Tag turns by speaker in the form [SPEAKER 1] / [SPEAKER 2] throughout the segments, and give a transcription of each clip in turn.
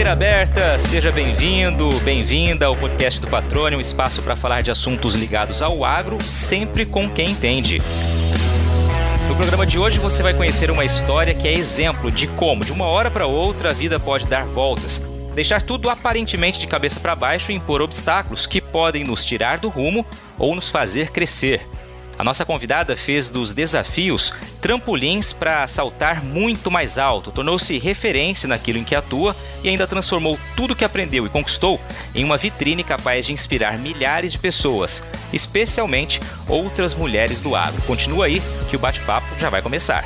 [SPEAKER 1] Porteira aberta, seja bem-vindo, bem-vinda ao podcast do Patrônio, um espaço para falar de assuntos ligados ao agro, sempre com quem entende. No programa de hoje você vai conhecer uma história que é exemplo de como, de uma hora para outra, a vida pode dar voltas, deixar tudo aparentemente de cabeça para baixo e impor obstáculos que podem nos tirar do rumo ou nos fazer crescer. A nossa convidada fez dos desafios trampolins para saltar muito mais alto, tornou-se referência naquilo em que atua e ainda transformou tudo que aprendeu e conquistou em uma vitrine capaz de inspirar milhares de pessoas, especialmente outras mulheres do agro. Continua aí que o bate-papo já vai começar.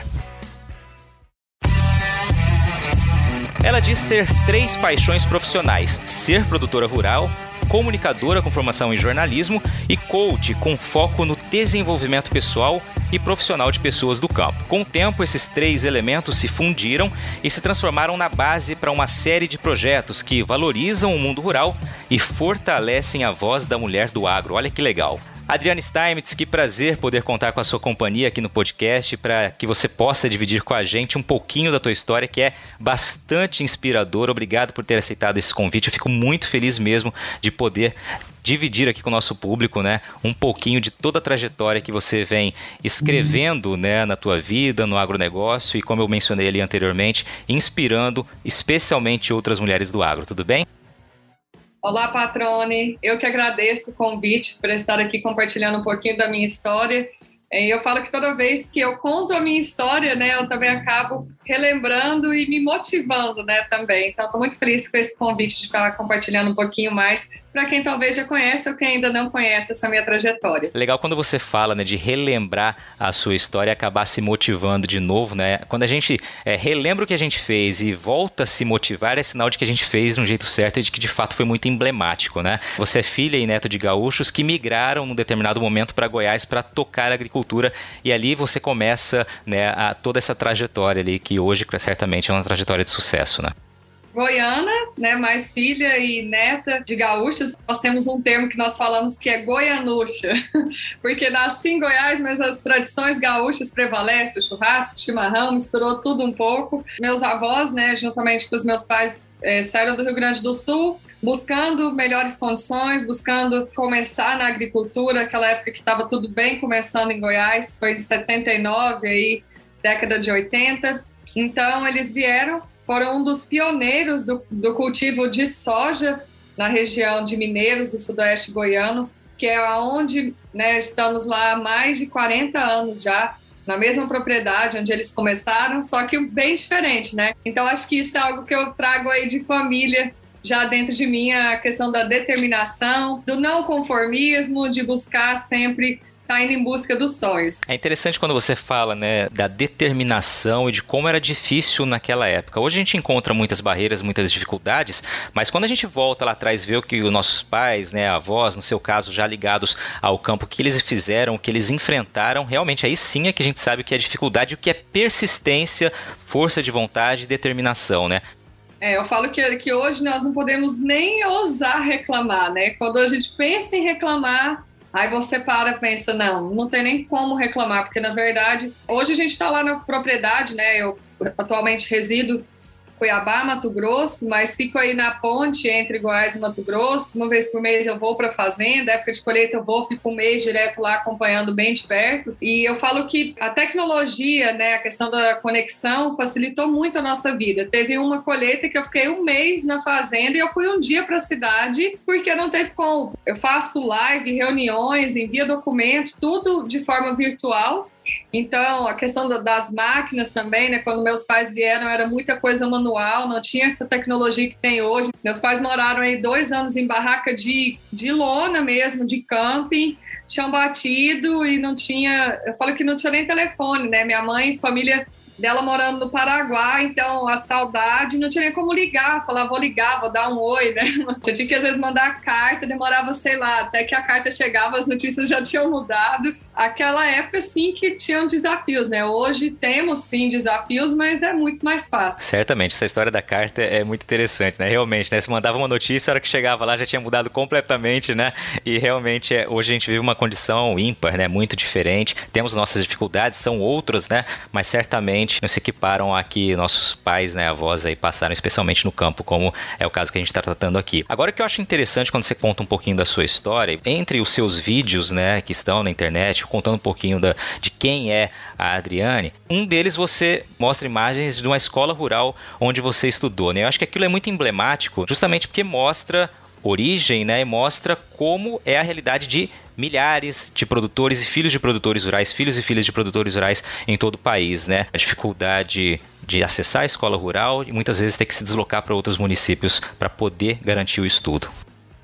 [SPEAKER 1] Ela diz ter três paixões profissionais: ser produtora rural, comunicadora com formação em jornalismo e coach com foco no desenvolvimento pessoal e profissional de pessoas do campo. Com o tempo, esses três elementos se fundiram e se transformaram na base para uma série de projetos que valorizam o mundo rural e fortalecem a voz da mulher do agro. Olha que legal. Adriane Steinmetz, que prazer poder contar com a sua companhia aqui no podcast para que você possa dividir com a gente um pouquinho da tua história, que é bastante inspiradora. Obrigado por ter aceitado esse convite. Eu fico muito feliz mesmo de poder dividir aqui com o nosso público, né, um pouquinho de toda a trajetória que você vem escrevendo, né, na tua vida, no agronegócio e como eu mencionei ali anteriormente, inspirando especialmente outras mulheres do agro. Tudo bem?
[SPEAKER 2] Olá, Patrone. Eu que agradeço o convite por estar aqui compartilhando um pouquinho da minha história. E eu falo que toda vez que eu conto a minha história, né, eu também acabo relembrando e me motivando, né, também. Então, estou muito feliz com esse convite de estar compartilhando um pouquinho mais para quem talvez já conhece ou quem ainda não conhece essa minha trajetória.
[SPEAKER 1] Legal quando você fala, né, de relembrar a sua história e acabar se motivando de novo, né? Quando a gente é, relembra o que a gente fez e volta a se motivar, é sinal de que a gente fez de um jeito certo e de que de fato foi muito emblemático, né? Você é filha e neto de gaúchos que migraram num determinado momento para Goiás para tocar a agricultura e ali você começa, né, a, toda essa trajetória ali que hoje certamente é uma trajetória de sucesso, né?
[SPEAKER 2] goiana, né, mais filha e neta de gaúchos, nós temos um termo que nós falamos que é goianuxa, porque nasci em Goiás, mas as tradições gaúchas prevalecem, o churrasco, o chimarrão, misturou tudo um pouco. Meus avós, né, juntamente com os meus pais, é, saíram do Rio Grande do Sul, buscando melhores condições, buscando começar na agricultura, aquela época que estava tudo bem começando em Goiás, foi em 79, aí, década de 80. Então, eles vieram foram um dos pioneiros do, do cultivo de soja na região de Mineiros, do sudoeste goiano, que é onde né, estamos lá há mais de 40 anos já, na mesma propriedade onde eles começaram, só que bem diferente, né? Então acho que isso é algo que eu trago aí de família já dentro de mim, a questão da determinação, do não conformismo, de buscar sempre tá indo em busca dos sonhos.
[SPEAKER 1] É interessante quando você fala, né, da determinação e de como era difícil naquela época. Hoje a gente encontra muitas barreiras, muitas dificuldades, mas quando a gente volta lá atrás e vê o que os nossos pais, né, avós, no seu caso, já ligados ao campo, o que eles fizeram, o que eles enfrentaram, realmente aí sim é que a gente sabe o que é dificuldade, o que é persistência, força de vontade e determinação, né?
[SPEAKER 2] É, eu falo que, que hoje nós não podemos nem ousar reclamar, né? Quando a gente pensa em reclamar, Aí você para e pensa, não, não tem nem como reclamar, porque na verdade, hoje a gente está lá na propriedade, né? Eu atualmente resido Cuiabá, Mato Grosso, mas fico aí na ponte entre Goiás e Mato Grosso. Uma vez por mês eu vou para a fazenda, época de colheita eu vou, fico um mês direto lá acompanhando bem de perto. E eu falo que a tecnologia, né, a questão da conexão facilitou muito a nossa vida. Teve uma colheita que eu fiquei um mês na fazenda e eu fui um dia para a cidade porque não teve como. Eu faço live, reuniões, envio documento, tudo de forma virtual. Então, a questão das máquinas também, né, quando meus pais vieram, era muita coisa manual manual, não tinha essa tecnologia que tem hoje. Meus pais moraram aí dois anos em barraca de, de lona mesmo, de camping, chão batido e não tinha. Eu falo que não tinha nem telefone, né? Minha mãe, família dela morando no Paraguai, então a saudade não tinha como ligar, falar vou ligar, vou dar um oi, né? Você tinha que às vezes mandar carta, demorava, sei lá, até que a carta chegava, as notícias já tinham mudado. Aquela época sim que tinham desafios, né? Hoje temos sim desafios, mas é muito mais fácil.
[SPEAKER 1] Certamente, essa história da carta é muito interessante, né? Realmente, né? Você mandava uma notícia, a hora que chegava lá já tinha mudado completamente, né? E realmente é, hoje a gente vive uma condição ímpar, né? Muito diferente. Temos nossas dificuldades, são outras, né? Mas certamente não se equiparam a que nossos pais, né, avós aí passaram, especialmente no campo, como é o caso que a gente está tratando aqui. Agora, o que eu acho interessante quando você conta um pouquinho da sua história, entre os seus vídeos, né, que estão na internet, contando um pouquinho da, de quem é a Adriane, um deles você mostra imagens de uma escola rural onde você estudou, né? Eu acho que aquilo é muito emblemático, justamente porque mostra origem, né, e mostra como é a realidade de milhares de produtores e filhos de produtores rurais, filhos e filhas de produtores rurais em todo o país, né? A dificuldade de acessar a escola rural e muitas vezes ter que se deslocar para outros municípios para poder garantir o estudo.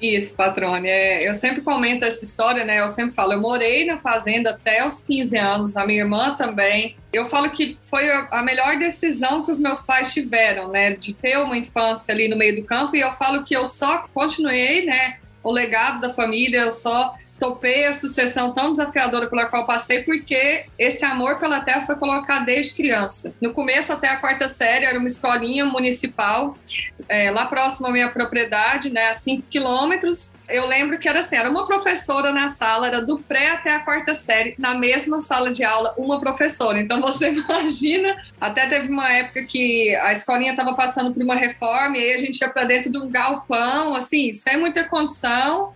[SPEAKER 2] Isso, patrone. É, eu sempre comento essa história, né? Eu sempre falo, eu morei na fazenda até os 15 anos, a minha irmã também. Eu falo que foi a melhor decisão que os meus pais tiveram, né? De ter uma infância ali no meio do campo. E eu falo que eu só continuei, né? O legado da família, eu só topei a sucessão tão desafiadora pela qual passei, porque esse amor pela terra foi colocado desde criança. No começo, até a quarta série, era uma escolinha municipal, é, lá próximo à minha propriedade, né, a 5 quilômetros. Eu lembro que era assim, era uma professora na sala, era do pré até a quarta série, na mesma sala de aula, uma professora. Então você imagina, até teve uma época que a escolinha estava passando por uma reforma e aí a gente ia para dentro de um galpão, assim, sem muita condição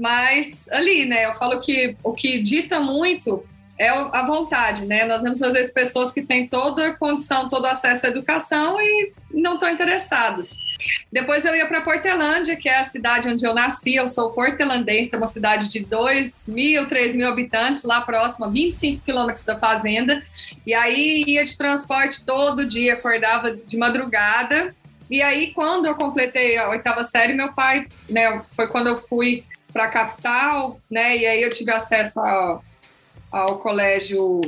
[SPEAKER 2] mas ali, né, eu falo que o que dita muito é a vontade, né? Nós vemos às vezes pessoas que têm toda a condição, todo acesso à educação e não estão interessados. Depois eu ia para Portelândia, que é a cidade onde eu nasci. Eu sou portelandense, é uma cidade de 2 mil, 3 mil habitantes, lá próxima, 25 quilômetros da fazenda. E aí ia de transporte todo dia, acordava de madrugada. E aí, quando eu completei a oitava série, meu pai, né, foi quando eu fui para a capital, né? E aí eu tive acesso ao, ao colégio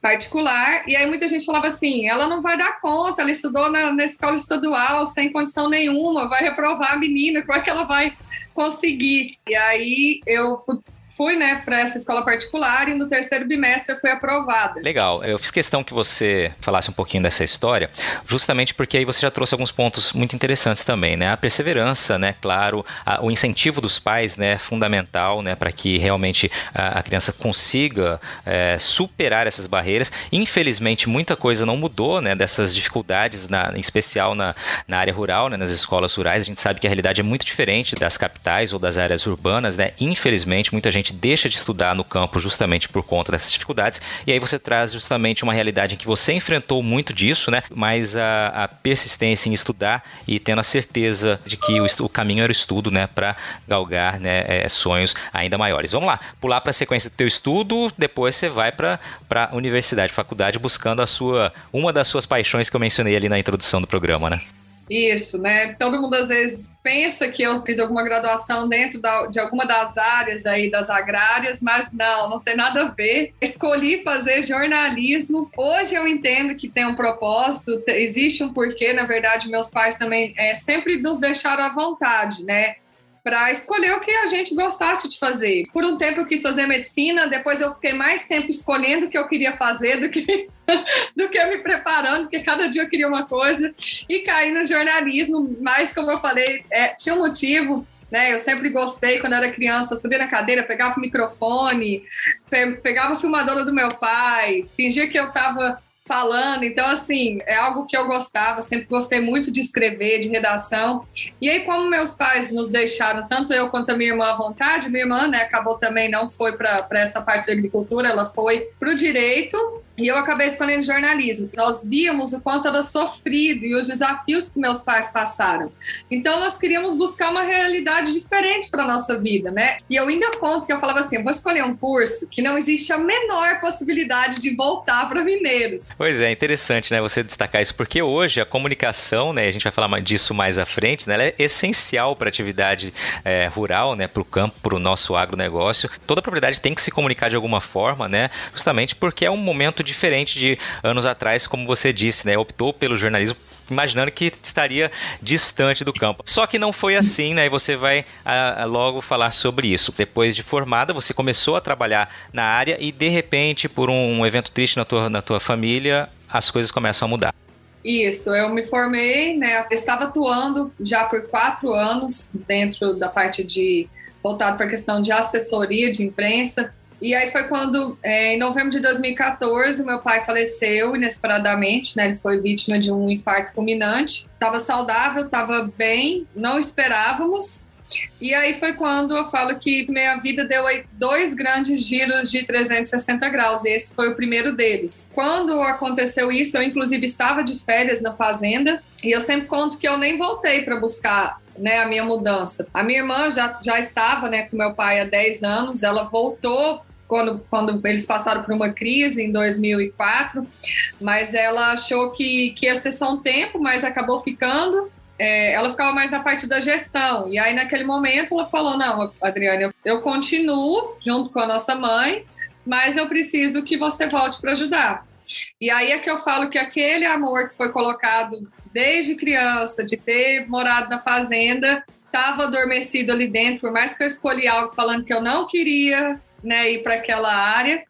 [SPEAKER 2] particular, e aí muita gente falava assim, ela não vai dar conta, ela estudou na, na escola estadual sem condição nenhuma, vai reprovar a menina, como é que ela vai conseguir? E aí eu fui fui, né, para essa escola particular e no terceiro bimestre fui aprovada.
[SPEAKER 1] Legal. Eu fiz questão que você falasse um pouquinho dessa história, justamente porque aí você já trouxe alguns pontos muito interessantes também, né? A perseverança, né, claro, a, o incentivo dos pais, né, fundamental, né, para que realmente a, a criança consiga é, superar essas barreiras. Infelizmente, muita coisa não mudou, né, dessas dificuldades, na, em especial na, na área rural, né, nas escolas rurais. A gente sabe que a realidade é muito diferente das capitais ou das áreas urbanas, né? Infelizmente, muita gente gente deixa de estudar no campo justamente por conta dessas dificuldades. E aí você traz justamente uma realidade em que você enfrentou muito disso, né? Mas a, a persistência em estudar e tendo a certeza de que o, o caminho era o estudo, né? Para galgar né, é, sonhos ainda maiores. Vamos lá, pular para a sequência do teu estudo, depois você vai para a universidade, faculdade, buscando a sua uma das suas paixões que eu mencionei ali na introdução do programa, né?
[SPEAKER 2] Isso, né? Todo mundo às vezes pensa que eu fiz alguma graduação dentro da, de alguma das áreas aí das agrárias, mas não, não tem nada a ver. Escolhi fazer jornalismo. Hoje eu entendo que tem um propósito, existe um porquê. Na verdade, meus pais também é, sempre nos deixaram à vontade, né? Para escolher o que a gente gostasse de fazer. Por um tempo eu quis fazer medicina, depois eu fiquei mais tempo escolhendo o que eu queria fazer do que, do que me preparando, porque cada dia eu queria uma coisa, e caí no jornalismo, mas como eu falei, é, tinha um motivo, né? Eu sempre gostei, quando era criança, subia na cadeira, pegava o microfone, pegava a filmadora do meu pai, fingia que eu estava falando. Então, assim, é algo que eu gostava, sempre gostei muito de escrever, de redação. E aí, como meus pais nos deixaram, tanto eu quanto a minha irmã à vontade, minha irmã, né, acabou também, não foi para essa parte da agricultura, ela foi para o direito. E eu acabei escolhendo jornalismo. Nós víamos o quanto era sofrido e os desafios que meus pais passaram. Então nós queríamos buscar uma realidade diferente para nossa vida, né? E eu ainda conto que eu falava assim, eu vou escolher um curso que não existe a menor possibilidade de voltar para Mineiros.
[SPEAKER 1] Pois é, interessante, né, você destacar isso porque hoje a comunicação, né, a gente vai falar disso mais à frente, né, ela é essencial para a atividade é, rural, né, para o campo, para o nosso agronegócio. Toda propriedade tem que se comunicar de alguma forma, né, justamente porque é um momento diferente de anos atrás, como você disse, né? Optou pelo jornalismo imaginando que estaria distante do campo. Só que não foi assim, né? E você vai a, a, logo falar sobre isso. Depois de formada, você começou a trabalhar na área e de repente, por um evento triste na tua, na tua família, as coisas começam a mudar.
[SPEAKER 2] Isso, eu me formei, né? Eu estava atuando já por quatro anos dentro da parte de voltado para a questão de assessoria de imprensa. E aí foi quando, é, em novembro de 2014, meu pai faleceu inesperadamente, né? Ele foi vítima de um infarto fulminante. Estava saudável, estava bem, não esperávamos. E aí foi quando eu falo que minha vida deu dois grandes giros de 360 graus, e esse foi o primeiro deles. Quando aconteceu isso, eu inclusive estava de férias na fazenda, e eu sempre conto que eu nem voltei para buscar né, a minha mudança. A minha irmã já, já estava né, com meu pai há 10 anos, ela voltou quando, quando eles passaram por uma crise em 2004, mas ela achou que, que ia ser só um tempo, mas acabou ficando. É, ela ficava mais na parte da gestão. E aí, naquele momento, ela falou: Não, Adriane, eu, eu continuo junto com a nossa mãe, mas eu preciso que você volte para ajudar. E aí é que eu falo que aquele amor que foi colocado desde criança, de ter morado na fazenda, estava adormecido ali dentro, por mais que eu escolhi algo falando que eu não queria né, ir para aquela área,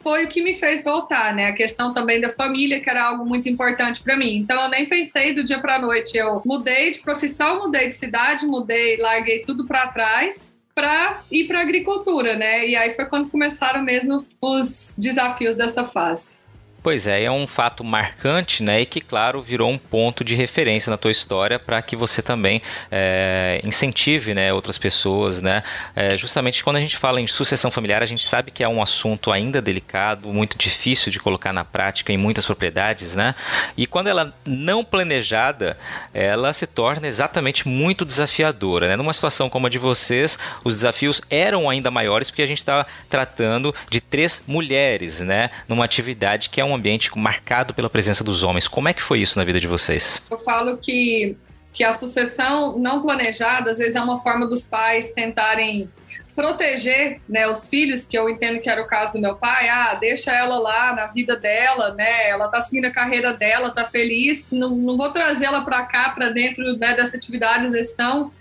[SPEAKER 2] foi o que me fez voltar, né? A questão também da família, que era algo muito importante para mim. Então eu nem pensei do dia para noite. Eu mudei de profissão, mudei de cidade, mudei, larguei tudo para trás para ir para agricultura, né? E aí foi quando começaram mesmo os desafios dessa fase.
[SPEAKER 1] Pois é, é um fato marcante, né? E que, claro, virou um ponto de referência na tua história para que você também é, incentive né, outras pessoas, né? É, justamente quando a gente fala em sucessão familiar, a gente sabe que é um assunto ainda delicado, muito difícil de colocar na prática em muitas propriedades, né? E quando ela não planejada, ela se torna exatamente muito desafiadora, né? Numa situação como a de vocês, os desafios eram ainda maiores porque a gente está tratando de três mulheres, né? Numa atividade que é um ambiente marcado pela presença dos homens. Como é que foi isso na vida de vocês?
[SPEAKER 2] Eu falo que, que a sucessão não planejada, às vezes, é uma forma dos pais tentarem proteger né, os filhos, que eu entendo que era o caso do meu pai, ah, deixa ela lá na vida dela, né? Ela tá seguindo a carreira dela, tá feliz, não, não vou trazê-la para cá, para dentro né, dessa atividade, às vezes tão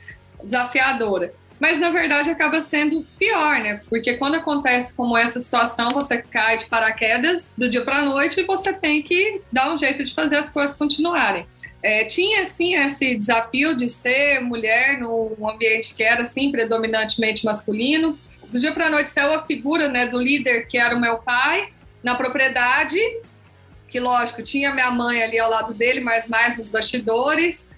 [SPEAKER 2] desafiadora mas na verdade acaba sendo pior, né? Porque quando acontece como essa situação, você cai de paraquedas do dia para a noite e você tem que dar um jeito de fazer as coisas continuarem. É, tinha sim esse desafio de ser mulher num ambiente que era assim predominantemente masculino. Do dia para a noite saiu a figura né, do líder que era o meu pai na propriedade, que lógico tinha minha mãe ali ao lado dele, mas mais nos bastidores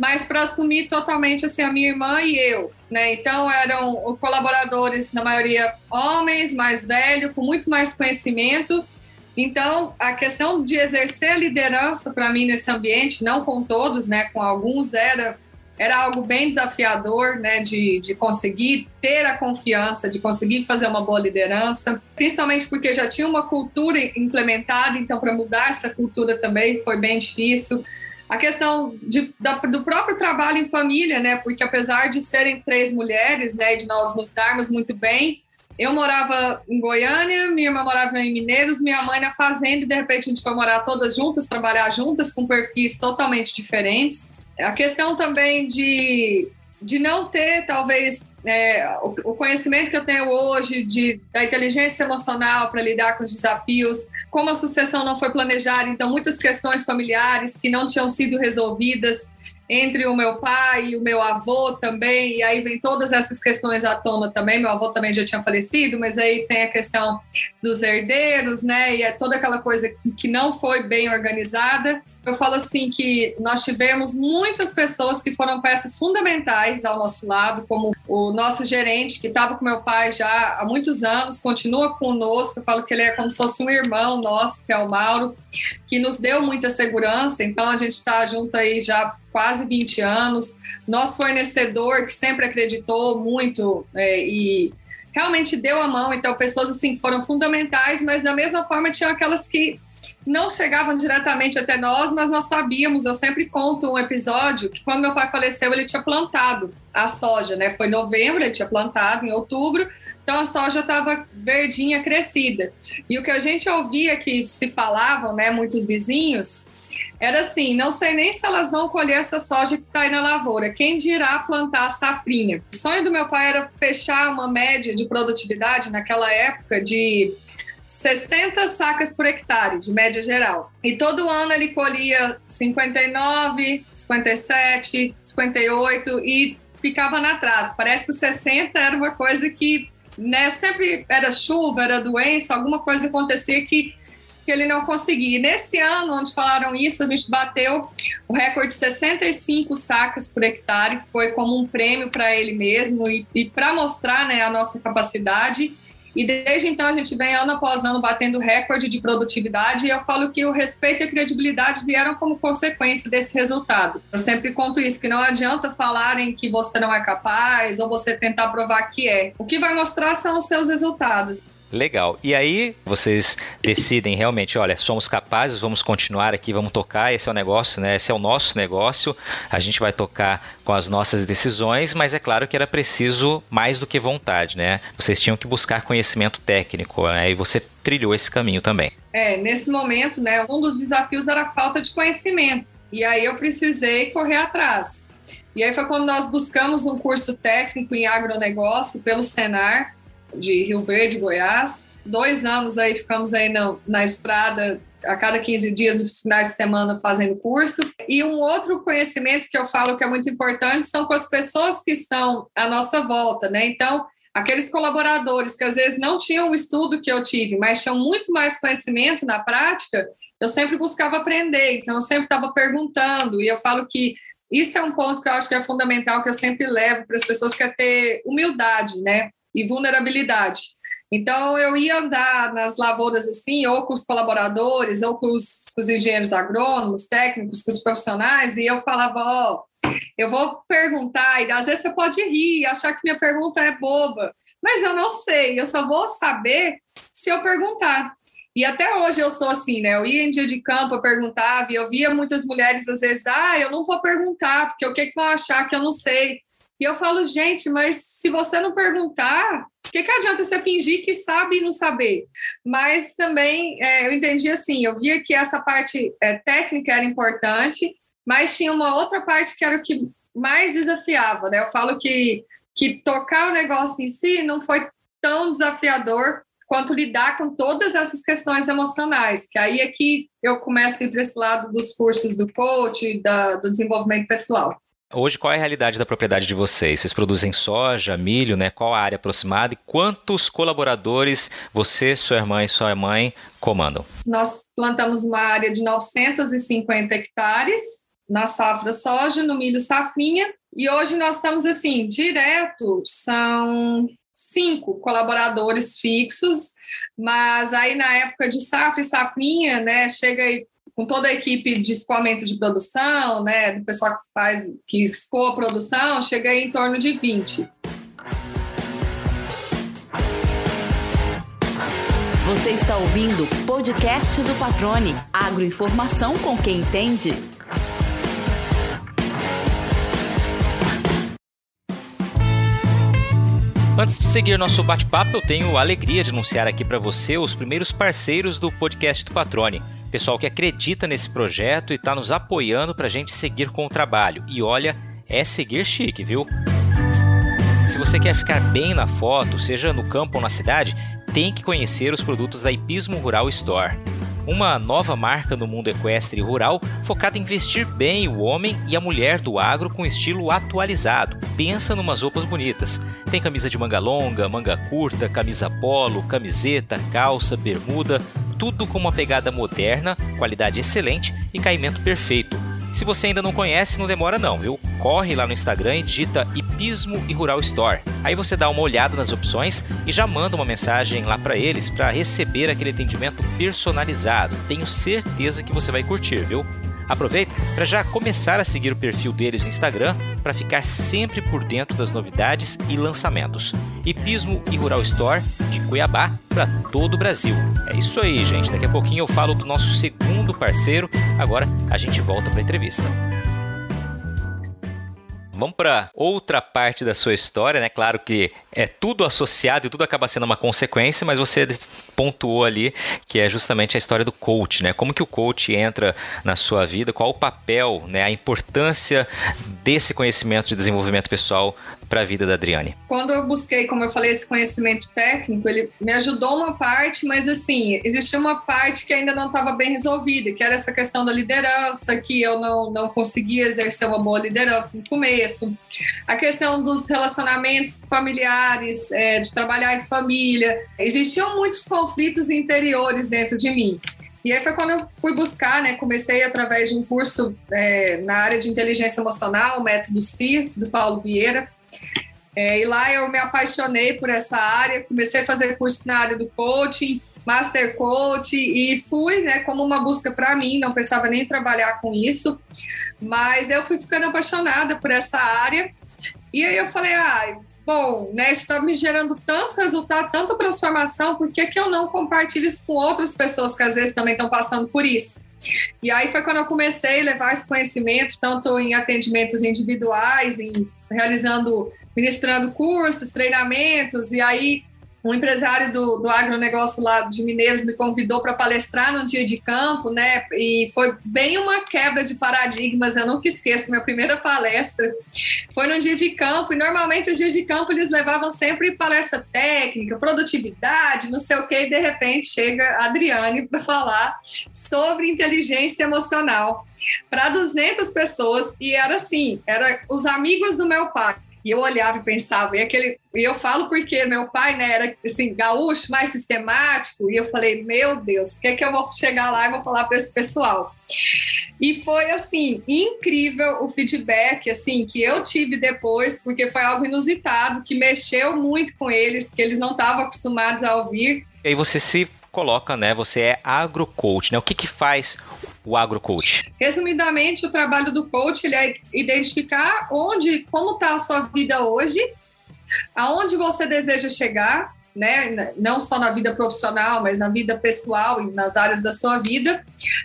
[SPEAKER 2] mas para assumir totalmente assim a minha irmã e eu, né? Então eram colaboradores na maioria homens, mais velhos, com muito mais conhecimento. Então a questão de exercer a liderança para mim nesse ambiente, não com todos, né? Com alguns era era algo bem desafiador, né, de, de conseguir ter a confiança, de conseguir fazer uma boa liderança, principalmente porque já tinha uma cultura implementada, então para mudar essa cultura também foi bem difícil a questão de, da, do próprio trabalho em família, né? Porque apesar de serem três mulheres, né, de nós nos darmos muito bem, eu morava em Goiânia, minha irmã morava em Mineiros, minha mãe na fazenda, e de repente a gente foi morar todas juntas, trabalhar juntas, com perfis totalmente diferentes. A questão também de, de não ter, talvez, é, o, conhecimento que eu tenho hoje de, da inteligência emocional para lidar com os desafios, como a sucessão não foi planejada, então muitas questões familiares que não tinham sido resolvidas entre o meu pai e o meu avô também, e aí vem todas essas questões à tona também. Meu avô também já tinha falecido, mas aí tem a questão dos herdeiros, né? E é toda aquela coisa que não foi bem organizada. Eu falo assim que nós tivemos muitas pessoas que foram peças fundamentais ao nosso lado, como o nosso gerente, que estava com meu pai já há muitos anos, continua conosco. Eu falo que ele é como se fosse um irmão nosso, que é o Mauro, que nos deu muita segurança. Então a gente está junto aí já quase 20 anos. Nosso fornecedor, que sempre acreditou muito é, e realmente deu a mão. Então, pessoas assim foram fundamentais, mas da mesma forma tinham aquelas que não chegavam diretamente até nós, mas nós sabíamos. Eu sempre conto um episódio que quando meu pai faleceu, ele tinha plantado a soja, né? Foi em novembro, ele tinha plantado em outubro, então a soja estava verdinha, crescida. E o que a gente ouvia que se falavam, né, muitos vizinhos, era assim: não sei nem se elas vão colher essa soja que está aí na lavoura. Quem dirá plantar a safrinha? O sonho do meu pai era fechar uma média de produtividade naquela época de 60 sacas por hectare, de média geral. E todo ano ele colhia 59, 57, 58 e ficava na trave. Parece que o 60 era uma coisa que né? Sempre era chuva, era doença, alguma coisa acontecia que que ele não conseguia. E nesse ano, onde falaram isso, a gente bateu o recorde de 65 sacas por hectare, que foi como um prêmio para ele mesmo e, e para mostrar né, a nossa capacidade. E desde então a gente vem ano após ano batendo recorde de produtividade e eu falo que o respeito e a credibilidade vieram como consequência desse resultado. Eu sempre conto isso, que não adianta falarem que você não é capaz ou você tentar provar que é. O que vai mostrar são os seus resultados.
[SPEAKER 1] Legal. E aí vocês decidem realmente, olha, somos capazes, vamos continuar aqui, vamos tocar, esse é o negócio, né? Esse é o nosso negócio. A gente vai tocar com as nossas decisões, mas é claro que era preciso mais do que vontade, né? Vocês tinham que buscar conhecimento técnico, né? E você trilhou esse caminho também.
[SPEAKER 2] É, nesse momento, né, um dos desafios era a falta de conhecimento. E aí eu precisei correr atrás. E aí foi quando nós buscamos um curso técnico em agronegócio pelo Senar de Rio Verde, Goiás. Dois anos aí ficamos aí na, na estrada a cada 15 dias, nos finais de semana, fazendo curso. E um outro conhecimento que eu falo que é muito importante são com as pessoas que estão à nossa volta, né? Então, aqueles colaboradores que às vezes não tinham o estudo que eu tive, mas tinham muito mais conhecimento na prática, eu sempre buscava aprender, então eu sempre estava perguntando, e eu falo que isso é um ponto que eu acho que é fundamental, que eu sempre levo para as pessoas, que é ter humildade, né? E vulnerabilidade. Então, eu ia andar nas lavouras assim, ou com os colaboradores, ou com os, com os engenheiros agrônomos, técnicos, com os profissionais, e eu falava: Ó, oh, eu vou perguntar, e às vezes você pode rir, achar que minha pergunta é boba, mas eu não sei, eu só vou saber se eu perguntar. E até hoje eu sou assim, né? Eu ia em dia de campo, eu perguntava, e eu via muitas mulheres às vezes, ah, eu não vou perguntar, porque o que, que vão achar que eu não sei? E eu falo, gente, mas se você não perguntar, o que, que adianta você fingir que sabe e não saber? Mas também é, eu entendi assim, eu via que essa parte é, técnica era importante, mas tinha uma outra parte que era o que mais desafiava, né? Eu falo que, que tocar o negócio em si não foi tão desafiador quanto lidar com todas essas questões emocionais, que aí é que eu começo a ir para esse lado dos cursos do coach, da, do desenvolvimento pessoal.
[SPEAKER 1] Hoje, qual é a realidade da propriedade de vocês? Vocês produzem soja, milho, né? Qual a área aproximada e quantos colaboradores você, sua irmã e sua mãe comandam?
[SPEAKER 2] Nós plantamos uma área de 950 hectares na safra soja, no milho safrinha, e hoje nós estamos assim, direto, são cinco colaboradores fixos, mas aí na época de safra e safrinha, né, chega com toda a equipe de escoamento de produção, né, do pessoal que faz, que escoa a produção, chega aí em torno de 20.
[SPEAKER 3] Você está ouvindo o podcast do Patrone. Agroinformação com quem entende.
[SPEAKER 1] Antes de seguir nosso bate-papo, eu tenho a alegria de anunciar aqui para você os primeiros parceiros do podcast do Patrone pessoal que acredita nesse projeto e está nos apoiando para a gente seguir com o trabalho. E olha, é seguir chique, viu? Se você quer ficar bem na foto, seja no campo ou na cidade, tem que conhecer os produtos da Ipismo Rural Store. Uma nova marca no mundo equestre e rural focada em vestir bem o homem e a mulher do agro com estilo atualizado. Pensa numas roupas bonitas. Tem camisa de manga longa, manga curta, camisa polo, camiseta, calça, bermuda, tudo com uma pegada moderna, qualidade excelente e caimento perfeito. Se você ainda não conhece, não demora não, viu? Corre lá no Instagram e digita Hipismo e Rural Store. Aí você dá uma olhada nas opções e já manda uma mensagem lá para eles para receber aquele atendimento personalizado. Tenho certeza que você vai curtir, viu? Aproveita para já começar a seguir o perfil deles no Instagram para ficar sempre por dentro das novidades e lançamentos. Hipismo e Rural Store de Cuiabá para todo o Brasil. É isso aí, gente. Daqui a pouquinho eu falo do nosso segundo parceiro. Agora a gente volta para a entrevista. Vamos para outra parte da sua história, né? Claro que é tudo associado e tudo acaba sendo uma consequência, mas você pontuou ali que é justamente a história do coach, né? Como que o coach entra na sua vida, qual o papel, né, a importância desse conhecimento de desenvolvimento pessoal para a vida da Adriane?
[SPEAKER 2] Quando eu busquei, como eu falei, esse conhecimento técnico, ele me ajudou uma parte, mas assim, existia uma parte que ainda não estava bem resolvida, que era essa questão da liderança, que eu não, não conseguia exercer uma boa liderança no começo, a questão dos relacionamentos familiares familiares, é, de trabalhar em família. Existiam muitos conflitos interiores dentro de mim. E aí foi quando eu fui buscar, né? Comecei através de um curso é, na área de inteligência emocional, o método CIS, do Paulo Vieira. É, e lá eu me apaixonei por essa área, comecei a fazer curso na área do coaching, master coach e fui, né, como uma busca para mim, não pensava nem trabalhar com isso, mas eu fui ficando apaixonada por essa área. E aí eu falei, ah, bom, né, isso está me gerando tanto resultado, tanta transformação, por que, que eu não compartilho isso com outras pessoas que às vezes também estão passando por isso? E aí foi quando eu comecei a levar esse conhecimento, tanto em atendimentos individuais, em realizando, ministrando cursos, treinamentos, e aí um empresário do, do agronegócio lá de Mineiros me convidou para palestrar num dia de campo, né? E foi bem uma quebra de paradigmas. Eu nunca esqueço, minha primeira palestra foi num dia de campo, e normalmente os dias de campo eles levavam sempre palestra técnica, produtividade, não sei o quê, e de repente chega a Adriane para falar sobre inteligência emocional para 200 pessoas, e era assim: era os amigos do meu pai e eu olhava e pensava, e aquele, e eu falo porque meu pai, né, era assim, gaúcho, mais sistemático, e eu falei, meu Deus, o que é que eu vou chegar lá e vou falar para esse pessoal? E foi assim, incrível o feedback assim que eu tive depois, porque foi algo inusitado, que mexeu muito com eles, que eles não estavam acostumados a ouvir.
[SPEAKER 1] E aí você se coloca, né? Você é agrocoach, né? O que que faz o agrocoach?
[SPEAKER 2] Resumidamente, o trabalho do coach ele é identificar onde, como está a sua vida hoje, aonde você deseja chegar, né? Não só na vida profissional, mas na vida pessoal e nas áreas da sua vida,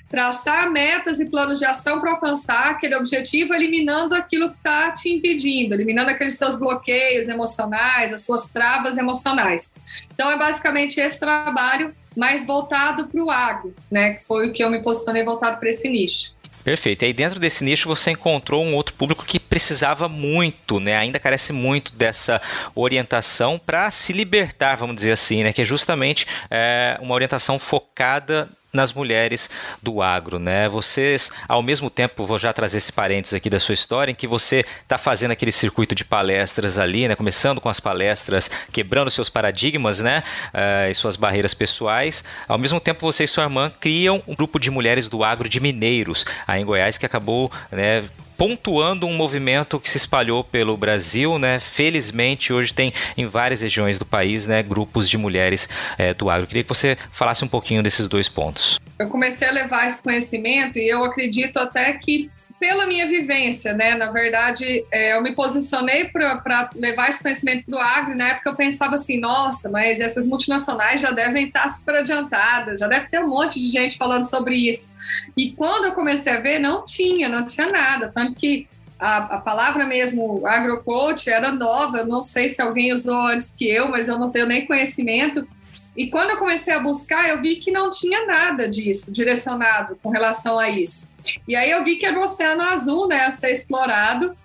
[SPEAKER 2] traçar metas e planos de ação para alcançar aquele objetivo, eliminando aquilo que está te impedindo, eliminando aqueles seus bloqueios emocionais, as suas travas emocionais. Então, é basicamente esse trabalho mais voltado para o agro, né? Que foi o que eu me posicionei voltado para esse nicho.
[SPEAKER 1] Perfeito. E aí dentro desse nicho você encontrou um outro público que precisava muito, né? Ainda carece muito dessa orientação para se libertar, vamos dizer assim, né? Que é justamente é, uma orientação focada nas mulheres do agro, né? Vocês, ao mesmo tempo, vou já trazer esse parênteses aqui da sua história, em que você está fazendo aquele circuito de palestras ali, né? Começando com as palestras, quebrando seus paradigmas, né? Uh, e suas barreiras pessoais. Ao mesmo tempo, você e sua irmã criam um grupo de mulheres do agro de Mineiros, aí em Goiás, que acabou, né? Pontuando um movimento que se espalhou pelo Brasil, né? Felizmente hoje tem em várias regiões do país, né, grupos de mulheres é, do agro. Queria que você falasse um pouquinho desses dois pontos.
[SPEAKER 2] Eu comecei a levar esse conhecimento e eu acredito até que pela minha vivência, né? Na verdade, é, eu me posicionei para levar esse conhecimento para o agro. Na época eu pensava assim, nossa, mas essas multinacionais já devem estar super adiantadas, já deve ter um monte de gente falando sobre isso. E quando eu comecei a ver, não tinha, não tinha nada. Tanto que a, a, palavra mesmo agrocoach era nova, eu não sei se alguém usou antes que eu, mas eu não tenho nem conhecimento. E quando eu comecei a buscar, eu vi que não tinha nada disso direcionado com relação a isso. E aí eu vi que era o Oceano Azul, né, a ser explorado.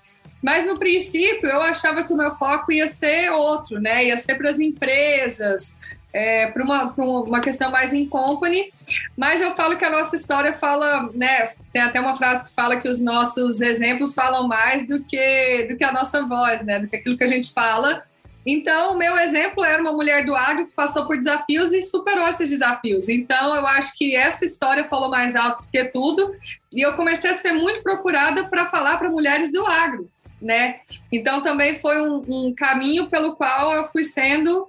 [SPEAKER 2] Mas no princípio eu achava que o meu foco ia ser outro, né? Ia ser para as empresas, é, para uma, uma questão mais em company, mas eu falo que a nossa história fala, né? Tem até uma frase que fala que os nossos exemplos falam mais do que, do que a nossa voz, né? Do que aquilo que a gente fala. Então, o meu exemplo era uma mulher do agro que passou por desafios e superou esses desafios. Então, eu acho que essa história falou mais alto do que tudo. E eu comecei a ser muito procurada para falar para mulheres do agro, né? Então, também foi um, um caminho pelo qual eu fui sendo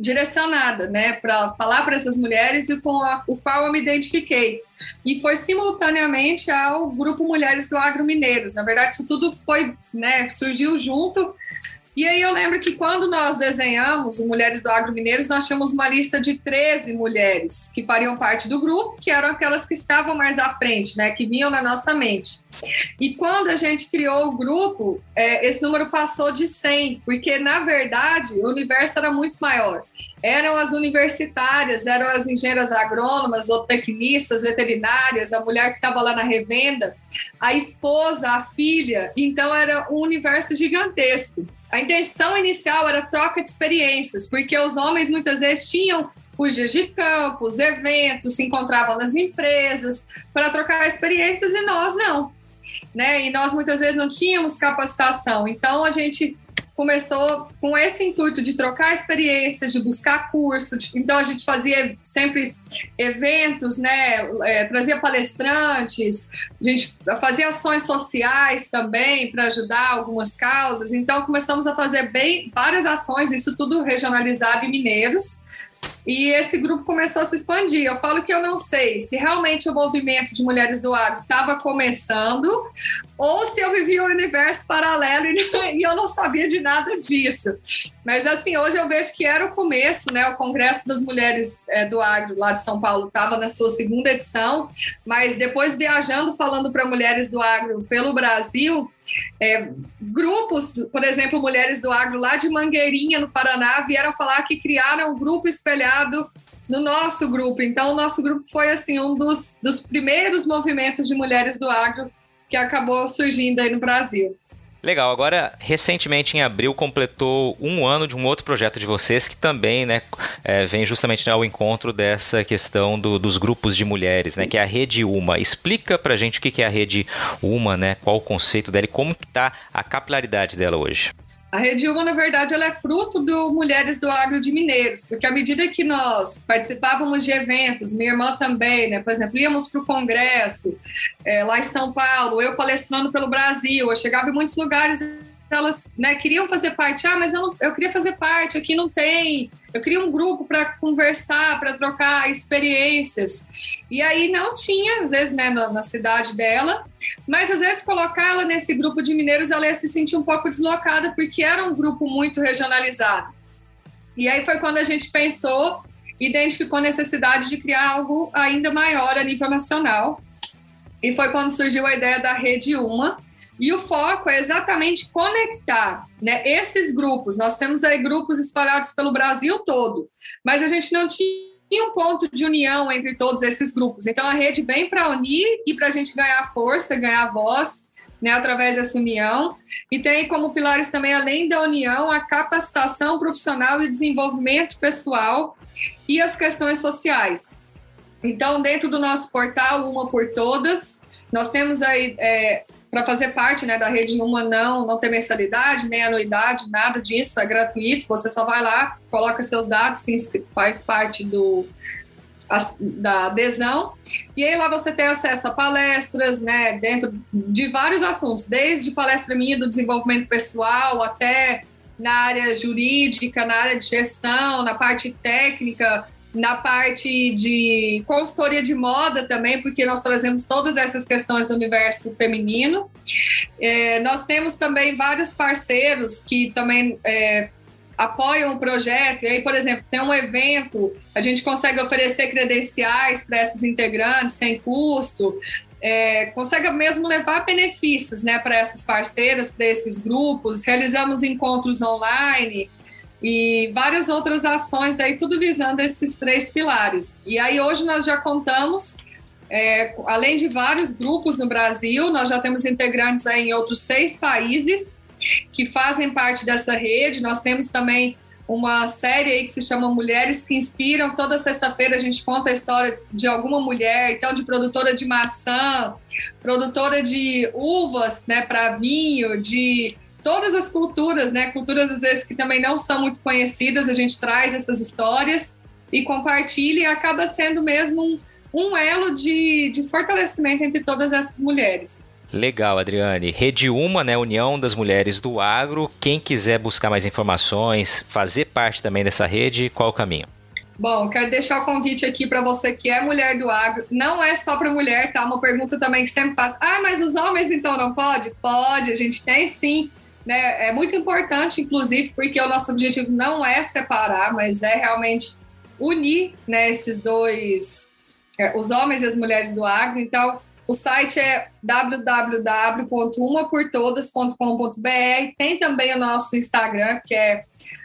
[SPEAKER 2] direcionada, né, para falar para essas mulheres e com a, o qual eu me identifiquei. E foi simultaneamente ao grupo Mulheres do Agro Mineiros. Na verdade, isso tudo foi, né, surgiu junto e aí eu lembro que quando nós desenhamos o Mulheres do Agro Mineiros, nós tínhamos uma lista de 13 mulheres que fariam parte do grupo, que eram aquelas que estavam mais à frente, né, que vinham na nossa mente. E quando a gente criou o grupo, é, esse número passou de 100, porque na verdade o universo era muito maior. Eram as universitárias, eram as engenheiras agrônomas, ou tecnistas, veterinárias, a mulher que estava lá na revenda, a esposa, a filha. Então era um universo gigantesco. A intenção inicial era troca de experiências, porque os homens muitas vezes tinham os dias de campo, os eventos, se encontravam nas empresas para trocar experiências e nós não. Né? E nós muitas vezes não tínhamos capacitação. Então a gente começou com esse intuito de trocar experiências, de buscar cursos. Então a gente fazia sempre eventos, né? É, trazia palestrantes, a gente fazia ações sociais também para ajudar algumas causas. Então começamos a fazer bem várias ações, isso tudo regionalizado em Mineiros. E esse grupo começou a se expandir. Eu falo que eu não sei se realmente o movimento de mulheres do agro estava começando ou se eu vivia um universo paralelo e, eu não sabia de nada disso. Mas assim, hoje eu vejo que era o começo, né? O Congresso das Mulheres é, do Agro lá de São Paulo estava na sua segunda edição, mas depois viajando, falando para mulheres do agro pelo Brasil, é, grupos, por exemplo, mulheres do agro lá de Mangueirinha, no Paraná, vieram falar que criaram um grupo espelhado no nosso grupo. Então, o nosso grupo foi assim um dos, dos primeiros movimentos de mulheres do agro que acabou surgindo aí no Brasil.
[SPEAKER 1] Legal. Agora, recentemente, em abril, completou um ano de um outro projeto de vocês que também né, é, vem justamente ao encontro dessa questão do, dos grupos de mulheres, né, que é a Rede Uma. Explica pra gente o que é a Rede Uma, né, qual o conceito dela e como está a capilaridade dela hoje.
[SPEAKER 2] A Rede Uma, na verdade, ela é fruto do Mulheres do Agro de Mineiros, porque à medida que nós participávamos de eventos, minha irmã também, né? Por exemplo, íamos para o congresso é, lá em São Paulo, eu palestrando pelo Brasil, eu chegava em muitos lugares elas né, queriam fazer parte. Ah, mas eu, não, eu queria fazer parte, aqui não tem. Eu queria um grupo para conversar, para trocar experiências. E aí não tinha, às vezes, né, na, na, cidade dela, mas às vezes colocar ela nesse grupo de mineiros, ela ia se sentir um pouco deslocada, porque era um grupo muito regionalizado. E aí foi quando a gente pensou, identificou a necessidade de criar algo ainda maior a nível nacional. E foi quando surgiu a ideia da Rede Uma, e o foco é exatamente conectar né, esses grupos. Nós temos aí grupos espalhados pelo Brasil todo, mas a gente não tinha um ponto de união entre todos esses grupos. Então a rede vem para unir e para a gente ganhar força, ganhar voz né, através dessa união. E tem como pilares também, além da união, a capacitação profissional e desenvolvimento pessoal e as questões sociais. Então, dentro do nosso portal Uma por Todas, nós temos aí é, para fazer parte né, da rede uma não, não tem mensalidade, nem anuidade, nada disso, é gratuito. Você só vai lá, coloca seus dados, se faz parte do, da adesão. E aí lá você tem acesso a palestras, né, dentro de vários assuntos, desde palestra minha do desenvolvimento pessoal até na área jurídica, na área de gestão, na parte técnica, na parte de consultoria de moda também, porque nós trazemos todas essas questões do universo feminino. É, nós temos também vários parceiros que também é, apoiam o projeto. E aí, por exemplo, tem um evento, a gente consegue oferecer credenciais para esses integrantes sem custo. É, consegue mesmo levar benefícios né, para essas parceiras, para esses grupos. Realizamos encontros online, e várias outras ações aí, tudo visando esses três pilares. E aí hoje nós já contamos, é, além de vários grupos no Brasil, nós já temos integrantes aí em outros seis países que fazem parte dessa rede. Nós temos também uma série aí que se chama Mulheres que Inspiram. Toda sexta-feira a gente conta a história de alguma mulher, então de produtora de maçã, produtora de uvas, né, para vinho, de todas as culturas, né? Culturas às vezes que também não são muito conhecidas, a gente traz essas histórias e compartilha e acaba sendo mesmo um, um elo de, de fortalecimento entre todas essas mulheres.
[SPEAKER 1] Legal, Adriane. Rede Uma, né, União das Mulheres do Agro. Quem quiser buscar mais informações, fazer parte também dessa rede, qual o caminho?
[SPEAKER 2] Bom, quero deixar o convite aqui para você que é mulher do agro. Não é só para mulher, tá? Uma pergunta também que sempre faz. Ah, mas os homens então não pode? Pode, a gente tem sim né, é muito importante, inclusive, porque o nosso objetivo não é separar, mas é realmente unir né, esses dois, é, os homens e as mulheres do agro. Então, o site é www.umaportodas.com.br. Tem também o nosso Instagram, que é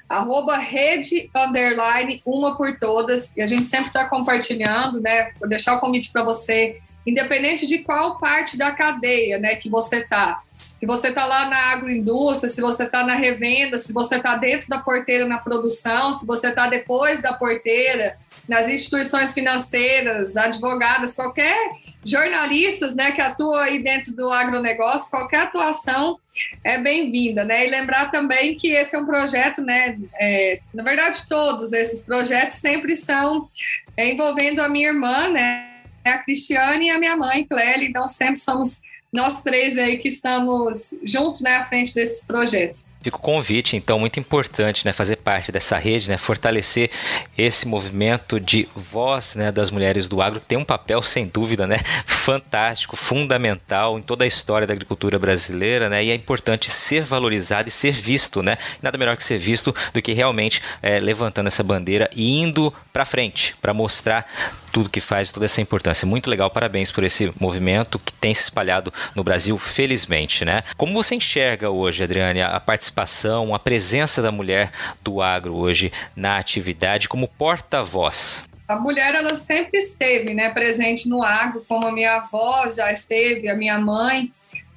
[SPEAKER 2] arroba rede underline uma por todas, e a gente sempre está compartilhando, né? Vou deixar o convite para você, independente de qual parte da cadeia né, que você está. Se você está lá na agroindústria, se você está na revenda, se você está dentro da porteira na produção, se você está depois da porteira, nas instituições financeiras, advogadas, qualquer jornalistas né, que atuam aí dentro do agronegócio, qualquer atuação é bem-vinda. Né? E lembrar também que esse é um projeto, né, é, na verdade, todos esses projetos sempre são é, envolvendo a minha irmã, né, a Cristiane e a minha mãe, Clélia, então sempre somos nós três aí que estamos juntos né, à frente desses projetos.
[SPEAKER 1] Fica o convite, então, muito importante, né, fazer parte dessa rede, né, fortalecer esse movimento de voz, né, das mulheres do agro, que tem um papel, sem dúvida, né, fantástico, fundamental em toda a história da agricultura brasileira, né, e é importante ser valorizado e ser visto, né, nada melhor que ser visto do que realmente é, levantando essa bandeira e indo para frente, para mostrar tudo que faz, toda essa importância. Muito legal, parabéns por esse movimento que tem se espalhado no Brasil, felizmente, né? Como você enxerga hoje, Adriane, a participação, a presença da mulher do agro hoje na atividade como porta-voz?
[SPEAKER 2] A mulher, ela sempre esteve, né, presente no agro, como a minha avó já esteve, a minha mãe,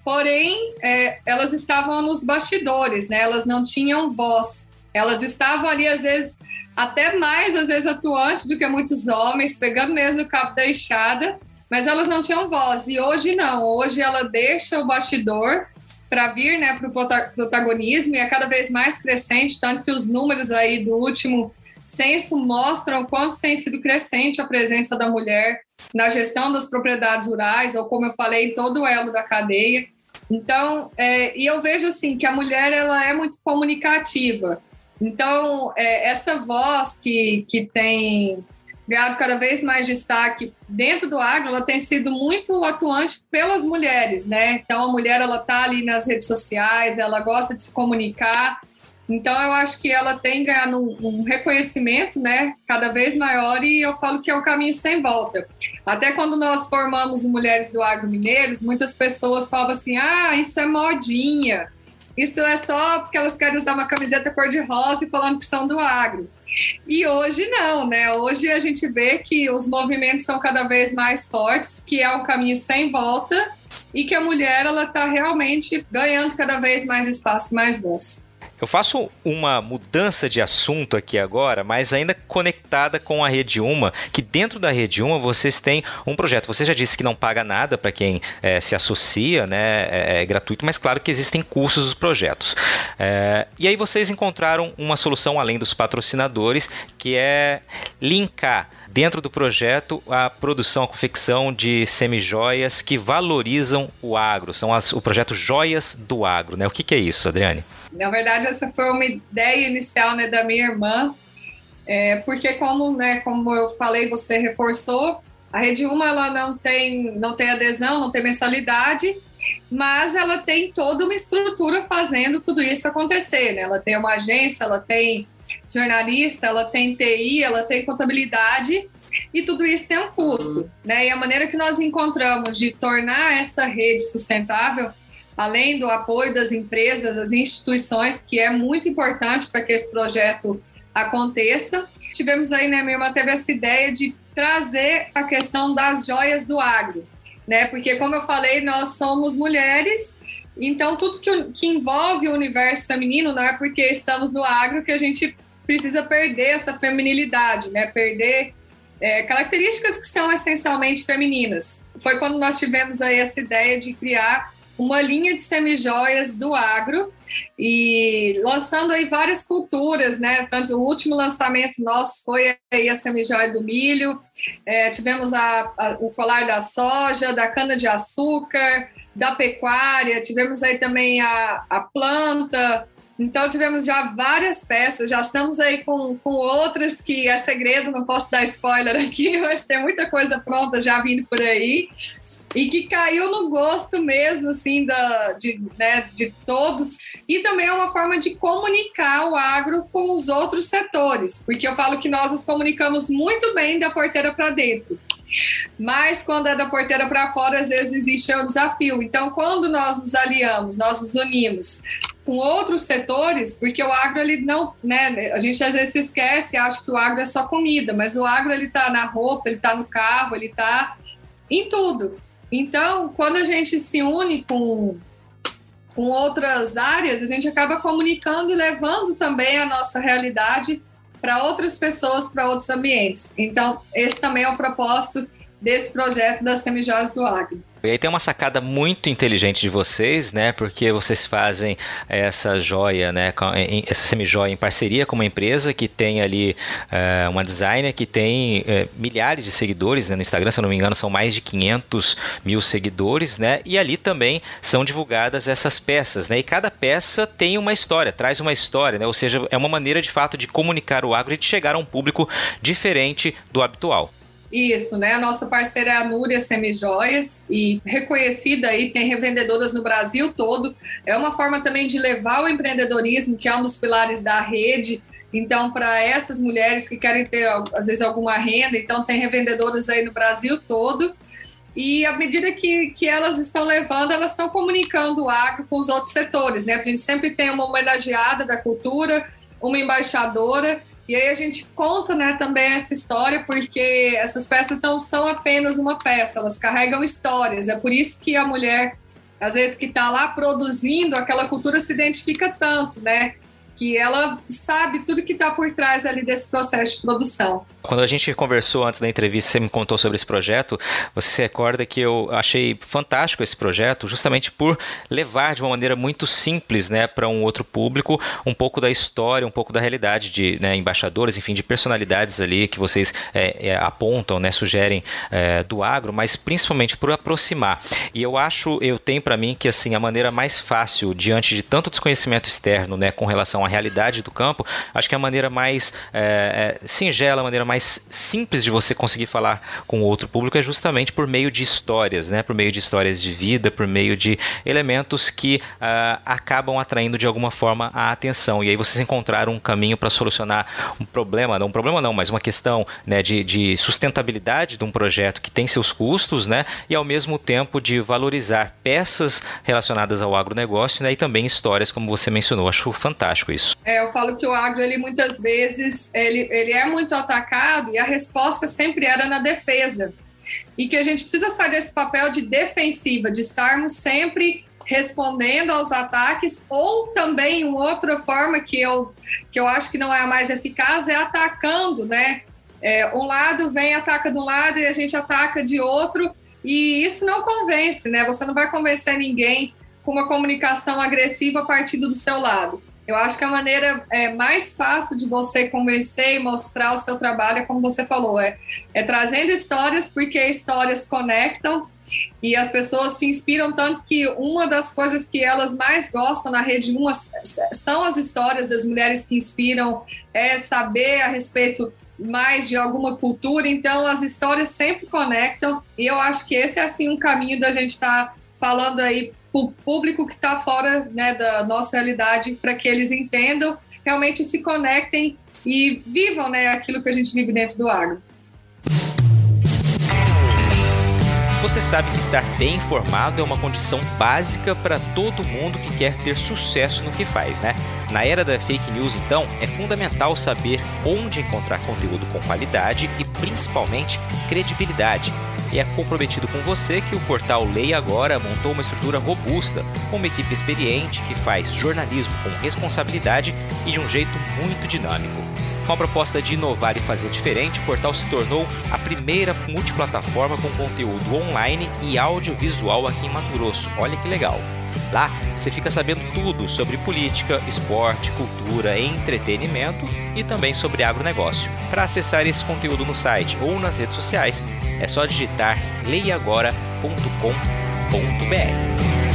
[SPEAKER 2] porém, é, elas estavam nos bastidores, né, elas não tinham voz, elas estavam ali, às vezes, até mais, às vezes, atuante do que muitos homens, pegando mesmo no cabo da enxada, mas elas não tinham voz. E hoje não, hoje ela deixa o bastidor para vir né, para o protagonismo e é cada vez mais crescente, tanto que os números aí do último censo mostram o quanto tem sido crescente a presença da mulher na gestão das propriedades rurais, ou como eu falei, em todo o elo da cadeia. Então, é, e eu vejo assim que a mulher ela é muito comunicativa. Então, é, essa voz que, que tem ganhado cada vez mais destaque dentro do agro, ela tem sido muito atuante pelas mulheres, né? Então, a mulher, ela tá ali nas redes sociais, ela gosta de se comunicar, então, eu acho que ela tem ganhado um, um, reconhecimento, né, cada vez maior, e eu falo que é um caminho sem volta. Até quando nós formamos Mulheres do Agro Mineiros, muitas pessoas falavam assim: ah, isso é modinha, isso é só porque elas querem usar uma camiseta cor-de-rosa e falando que são do agro. E hoje não, né? Hoje a gente vê que os movimentos são cada vez mais fortes, que é um caminho sem volta e que a mulher ela está realmente ganhando cada vez mais espaço, mais voz.
[SPEAKER 1] Eu faço uma mudança de assunto aqui agora, mas ainda conectada com a Rede Uma, que dentro da Rede Uma vocês têm um projeto. Você já disse que não paga nada para quem é, se associa, né? É, é, gratuito, mas claro que existem custos dos projetos. É, e aí vocês encontraram uma solução além dos patrocinadores, que é linkar dentro do projeto a produção, a confecção de semijoias que valorizam o agro. São as, o projeto Joias do Agro, né? O que, que é isso, Adriane?
[SPEAKER 2] Na verdade, essa foi uma ideia inicial né, da minha irmã, é, porque como, né, como eu falei, você reforçou, a Rede Uma ela não tem, não tem adesão, não tem mensalidade, mas ela tem toda uma estrutura fazendo tudo isso acontecer. Né? Ela tem uma agência, ela tem jornalista, ela tem TI, ela tem contabilidade e tudo isso tem um custo, né? E a maneira que nós encontramos de tornar essa rede sustentável, além do apoio das empresas, das instituições, que é muito importante para que esse projeto aconteça, tivemos aí, né, minha irmã teve essa ideia de trazer a questão das joias do agro, né? Porque como eu falei, nós somos mulheres então, tudo que, que envolve o universo feminino não é porque estamos no agro que a gente precisa perder essa feminilidade, né? Perder é, características que são essencialmente femininas. Foi quando nós tivemos aí essa ideia de criar uma linha de semijoias do agro e lançando aí várias culturas, né? Tanto o último lançamento nosso foi aí a semijoia do milho, é, tivemos a, a, o colar da soja, da cana de açúcar, da pecuária, tivemos aí também a, a planta, então tivemos já várias peças, já estamos aí com, com outras que é segredo, não posso dar spoiler aqui, mas tem muita coisa pronta já vindo por aí e que caiu no gosto mesmo, assim, da, de, né, de todos. E também é uma forma de comunicar o agro com os outros setores, porque eu falo que nós nos comunicamos muito bem da porteira para dentro. Mas quando é da porteira para fora, às vezes existe um desafio. Então, quando nós nos aliamos, nós nos unimos com outros setores, porque o agro ele não, né, a gente às vezes se esquece, acha que o agro é só comida, mas o agro ele está na roupa, ele está no carro, ele está em tudo. Então, quando a gente se une com com outras áreas, a gente acaba comunicando e levando também a nossa realidade para outras pessoas, para outros ambientes. Então, esse também é o propósito desse projeto das Semijóias do Agro.
[SPEAKER 1] E aí tem uma sacada muito inteligente de vocês, né? Porque vocês fazem essa joia, né? Essa semijoia em parceria com uma empresa que tem ali uh, uma designer que tem uh, milhares de seguidores né? no Instagram, se eu não me engano, são mais de 500 mil seguidores, né? E ali também são divulgadas essas peças, né? E cada peça tem uma história, traz uma história, né? Ou seja, é uma maneira de fato de comunicar o agro e de chegar a um público diferente do habitual.
[SPEAKER 2] Isso, né? A nossa parceira é a Núria Semijoias e reconhecida aí, tem revendedoras no Brasil todo. É uma forma também de levar o empreendedorismo, que é um dos pilares da rede. Então, para essas mulheres que querem ter, às vezes, alguma renda, então tem revendedoras aí no Brasil todo. E à medida que, que elas estão levando, elas estão comunicando o agro com os outros setores, né? A gente sempre tem uma homenageada da cultura, uma embaixadora, e aí a gente conta né, também essa história, porque essas peças não são apenas uma peça, elas carregam histórias. É por isso que a mulher, às vezes, que está lá produzindo, aquela cultura se identifica tanto, né? Que ela sabe tudo que está por trás ali desse processo de produção.
[SPEAKER 1] Quando a gente conversou antes da entrevista, você me contou sobre esse projeto. Você se recorda que eu achei fantástico esse projeto, justamente por levar de uma maneira muito simples, né, para um outro público, um pouco da história, um pouco da realidade de né, embaixadores, enfim, de personalidades ali que vocês é, é, apontam, né, sugerem é, do agro, mas principalmente por aproximar. E eu acho, eu tenho para mim que assim a maneira mais fácil diante de tanto desconhecimento externo, né, com relação à realidade do campo, acho que é a maneira mais é, é, singela, a maneira mais mais simples de você conseguir falar com outro público é justamente por meio de histórias, né? Por meio de histórias de vida, por meio de elementos que uh, acabam atraindo de alguma forma a atenção. E aí vocês encontraram um caminho para solucionar um problema, não um problema não, mas uma questão né, de, de sustentabilidade de um projeto que tem seus custos, né? E ao mesmo tempo de valorizar peças relacionadas ao agronegócio né, e também histórias, como você mencionou. Acho fantástico isso.
[SPEAKER 2] É, eu falo que o agro, ele muitas vezes, ele, ele é muito atacado e a resposta sempre era na defesa. E que a gente precisa sair desse papel de defensiva, de estarmos sempre respondendo aos ataques, ou também uma outra forma que eu, que eu acho que não é a mais eficaz é atacando, né? É, um lado vem ataca de um lado e a gente ataca de outro, e isso não convence, né? Você não vai convencer ninguém com uma comunicação agressiva partindo do seu lado. Eu acho que a maneira é, mais fácil de você convencer e mostrar o seu trabalho é como você falou, é, é trazendo histórias, porque histórias conectam e as pessoas se inspiram tanto que uma das coisas que elas mais gostam na rede uma são as histórias das mulheres que inspiram, é saber a respeito mais de alguma cultura, então as histórias sempre conectam e eu acho que esse é assim um caminho da gente estar tá falando aí público que está fora né, da nossa realidade, para que eles entendam, realmente se conectem e vivam né, aquilo que a gente vive dentro do agro.
[SPEAKER 1] Você sabe que estar bem informado é uma condição básica para todo mundo que quer ter sucesso no que faz, né? Na era da fake news, então, é fundamental saber onde encontrar conteúdo com qualidade e principalmente credibilidade. E é comprometido com você que o portal Leia Agora montou uma estrutura robusta, com uma equipe experiente que faz jornalismo com responsabilidade e de um jeito muito dinâmico. Com a proposta de inovar e fazer diferente, o portal se tornou a primeira multiplataforma com conteúdo online e audiovisual aqui em Mato Grosso. Olha que legal! Lá você fica sabendo tudo sobre política, esporte, cultura, entretenimento e também sobre agronegócio. Para acessar esse conteúdo no site ou nas redes sociais, é só digitar leiagora.com.br.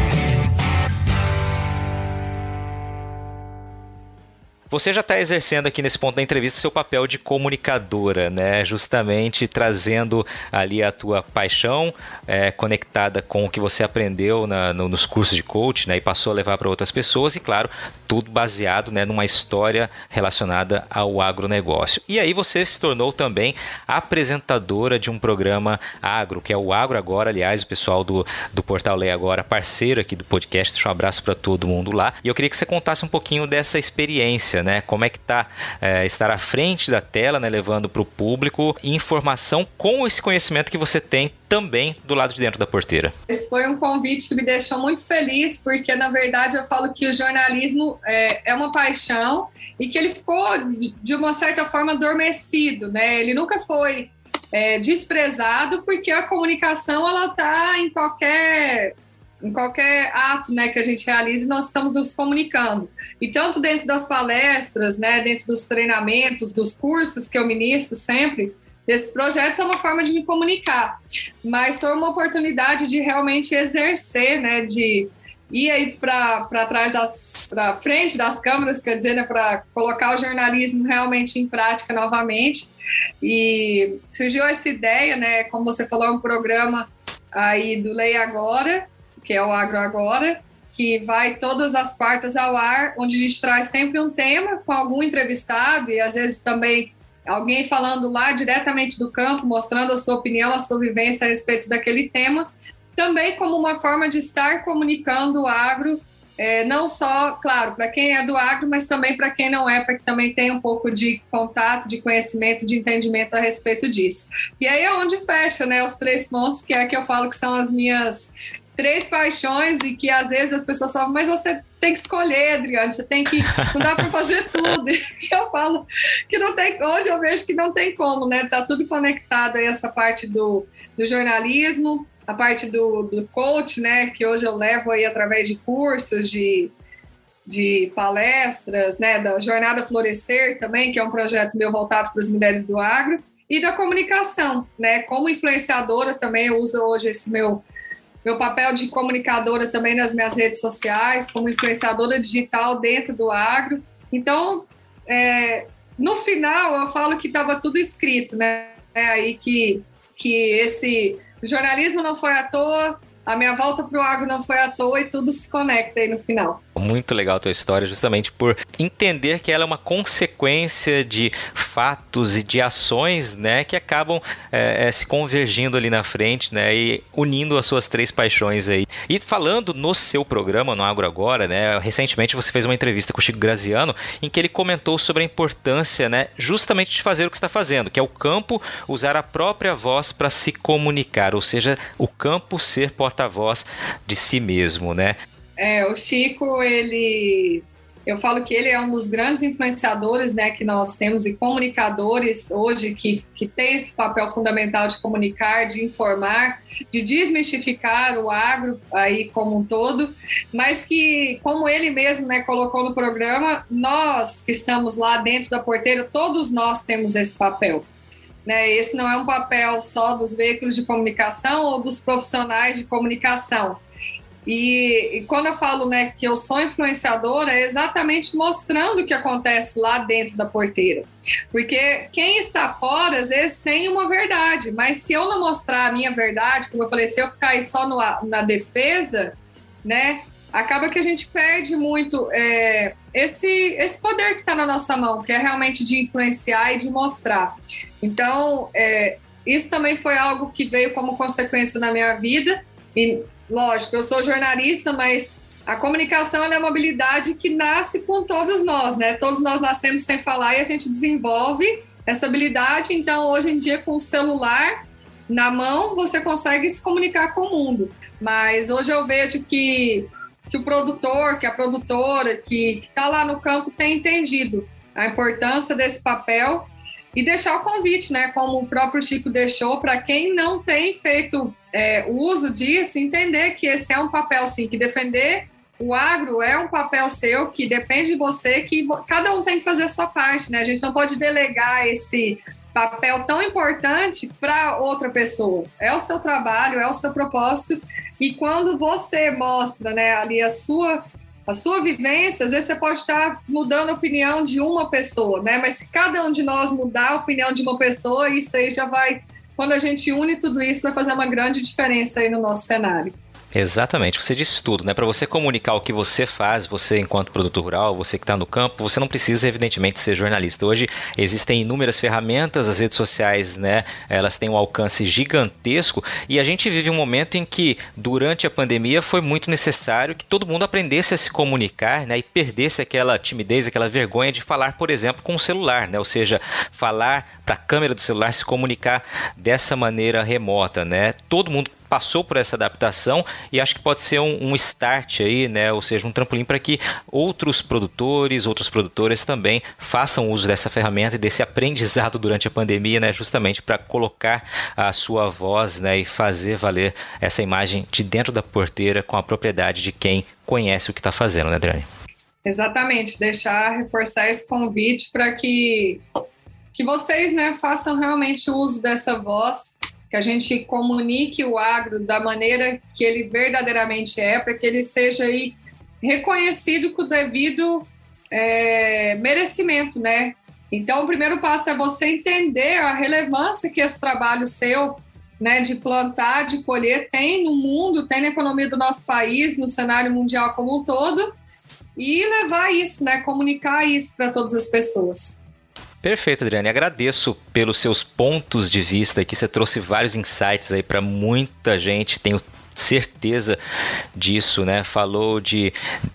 [SPEAKER 1] Você já está exercendo aqui nesse ponto da entrevista o seu papel de comunicadora, né? Justamente trazendo ali a tua paixão é, conectada com o que você aprendeu na, no, nos cursos de coach, né? E passou a levar para outras pessoas e, claro, tudo baseado né, numa história relacionada ao agronegócio. E aí você se tornou também apresentadora de um programa agro, que é o Agro Agora, aliás, o pessoal do, do Portal Lei Agora, parceiro aqui do podcast, deixa um abraço para todo mundo lá. E eu queria que você contasse um pouquinho dessa experiência né? Como é que tá é, estar à frente da tela, né? Levando para o público informação com esse conhecimento que você tem também do lado de dentro da porteira.
[SPEAKER 2] Esse foi um convite que me deixou muito feliz, porque na verdade eu falo que o jornalismo é, é uma paixão e que ele ficou de uma certa forma adormecido, né? Ele nunca foi é, desprezado porque a comunicação ela está em qualquer em qualquer ato né, que a gente realize, nós estamos nos comunicando. E tanto dentro das palestras, né, dentro dos treinamentos, dos cursos que eu ministro sempre, esses projetos é uma forma de me comunicar. Mas foi uma oportunidade de realmente exercer, né, de ir aí para trás das para frente das câmeras, quer dizer, né, para colocar o jornalismo realmente em prática novamente. E surgiu essa ideia, né, como você falou, é um programa aí do Lei Agora, que é o Agro Agora, que vai todas as quartas ao ar, onde a gente traz sempre um tema com algum entrevistado e às vezes também alguém falando lá diretamente do campo, mostrando a sua opinião, a sua vivência a respeito daquele tema, também como uma forma de estar comunicando o agro é, não só, claro, para quem é do agro, mas também para quem não é, para que também tenha um pouco de contato, de conhecimento, de entendimento a respeito disso. E aí é onde fecha, né, os três pontos, que é que eu falo que são as minhas três paixões e que às vezes as pessoas falam, mas você tem que escolher, Adriano, você tem que, não dá para fazer tudo. E eu falo que não tem, hoje eu vejo que não tem como, né? Tá tudo conectado aí essa parte do, do jornalismo, a parte do, do coach, né, que hoje eu levo aí através de cursos, de, de palestras, né, da Jornada Florescer também, que é um projeto meu voltado para as mulheres do agro, e da comunicação, né, como influenciadora também eu uso hoje esse meu meu papel de comunicadora também nas minhas redes sociais, como influenciadora digital dentro do agro. Então, é, no final, eu falo que estava tudo escrito, né? É aí que, que esse jornalismo não foi à toa, a minha volta para o agro não foi à toa e tudo se conecta aí no final.
[SPEAKER 1] Muito legal a tua história, justamente por entender que ela é uma consequência de fatos e de ações, né, que acabam é, se convergindo ali na frente, né, e unindo as suas três paixões aí. E falando no seu programa, no Agro Agora, né, recentemente você fez uma entrevista com o Chico Graziano, em que ele comentou sobre a importância, né, justamente de fazer o que está fazendo, que é o campo usar a própria voz para se comunicar, ou seja, o campo ser porta-voz de si mesmo, né?
[SPEAKER 2] É, o Chico, ele. Eu falo que ele é um dos grandes influenciadores né, que nós temos e comunicadores hoje que, que tem esse papel fundamental de comunicar, de informar, de desmistificar o agro aí como um todo, mas que, como ele mesmo né, colocou no programa, nós que estamos lá dentro da porteira, todos nós temos esse papel. Né? Esse não é um papel só dos veículos de comunicação ou dos profissionais de comunicação e, e, quando eu falo né, que eu sou influenciadora, é exatamente mostrando o que acontece lá dentro da porteira. Porque quem está fora, às vezes, tem uma verdade, mas se eu não mostrar a minha verdade, como eu falei, se eu ficar aí só no, na defesa, né, acaba que a gente perde muito é, esse, esse poder que está na nossa mão, que é realmente de influenciar e de mostrar. Então, é, isso também foi algo que veio como consequência na minha vida. E lógico, eu sou jornalista, mas a comunicação é uma habilidade que nasce com todos nós, né? Todos nós nascemos sem falar e a gente desenvolve essa habilidade. Então, hoje em dia, com o celular na mão, você consegue se comunicar com o mundo. Mas hoje eu vejo que, que o produtor, que a produtora, que está lá no campo, tem entendido a importância desse papel e deixar o convite, né? Como o próprio Chico deixou, para quem não tem feito é, uso disso, entender que esse é um papel, sim, que defender o agro é um papel seu que depende de você, que cada um tem que fazer a sua parte, né? A gente não pode delegar esse papel tão importante para outra pessoa. É o seu trabalho, é o seu propósito. E quando você mostra, né, ali a sua a sua vivência, às vezes você pode estar mudando a opinião de uma pessoa, né? Mas se cada um de nós mudar a opinião de uma pessoa, isso aí já vai, quando a gente une tudo isso, vai fazer uma grande diferença aí no nosso cenário.
[SPEAKER 1] Exatamente, você disse tudo, né? Para você comunicar o que você faz, você enquanto produtor rural, você que está no campo, você não precisa evidentemente ser jornalista. Hoje existem inúmeras ferramentas, as redes sociais, né? Elas têm um alcance gigantesco e a gente vive um momento em que durante a pandemia foi muito necessário que todo mundo aprendesse a se comunicar, né? E perdesse aquela timidez, aquela vergonha de falar, por exemplo, com o celular, né? Ou seja, falar para a câmera do celular, se comunicar dessa maneira remota, né? Todo mundo passou por essa adaptação e acho que pode ser um, um start aí, né? Ou seja, um trampolim para que outros produtores, outras produtoras também façam uso dessa ferramenta e desse aprendizado durante a pandemia, né? Justamente para colocar a sua voz, né? E fazer valer essa imagem de dentro da porteira com a propriedade de quem conhece o que está fazendo, né, Adriane?
[SPEAKER 2] Exatamente, deixar reforçar esse convite para que que vocês, né, façam realmente uso dessa voz que a gente comunique o agro da maneira que ele verdadeiramente é, para que ele seja aí reconhecido com o devido é, merecimento, né? Então, o primeiro passo é você entender a relevância que esse trabalho seu, né, de plantar, de colher, tem no mundo, tem na economia do nosso país, no cenário mundial como um todo, e levar isso, né, comunicar isso para todas as pessoas.
[SPEAKER 1] Perfeito, Adriane. Agradeço pelos seus pontos de vista aqui. Você trouxe vários insights aí para muita gente. Tenho certeza disso, né? Falou de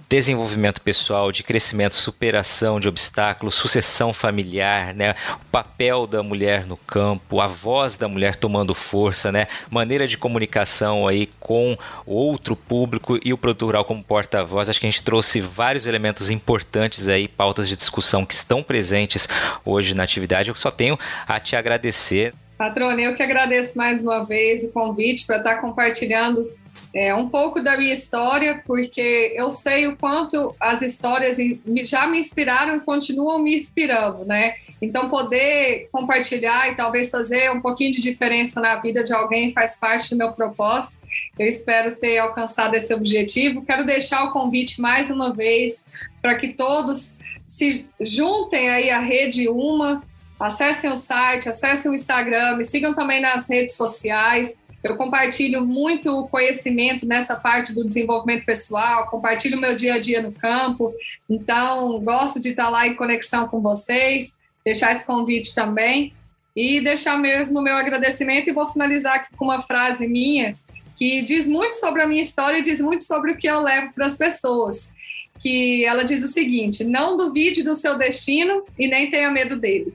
[SPEAKER 1] desenvolvimento pessoal, de crescimento, superação de obstáculos, sucessão familiar, né? O papel da mulher no campo, a voz da mulher tomando força, né? Maneira de comunicação aí com outro público e o produtor rural como porta-voz. Acho que a gente trouxe vários elementos importantes aí, pautas de discussão que estão presentes hoje na atividade. Eu só tenho a te agradecer.
[SPEAKER 2] Patrona, eu que agradeço mais uma vez o convite para estar compartilhando é, um pouco da minha história, porque eu sei o quanto as histórias já me inspiraram e continuam me inspirando, né? Então, poder compartilhar e talvez fazer um pouquinho de diferença na vida de alguém faz parte do meu propósito. Eu espero ter alcançado esse objetivo. Quero deixar o convite mais uma vez para que todos se juntem aí à Rede Uma, Acessem o site, acessem o Instagram, me sigam também nas redes sociais. Eu compartilho muito conhecimento nessa parte do desenvolvimento pessoal, compartilho meu dia a dia no campo. Então, gosto de estar lá em conexão com vocês, deixar esse convite também e deixar mesmo o meu agradecimento. E vou finalizar aqui com uma frase minha que diz muito sobre a minha história e diz muito sobre o que eu levo para as pessoas. Que ela diz o seguinte: não duvide do seu destino e nem tenha medo dele.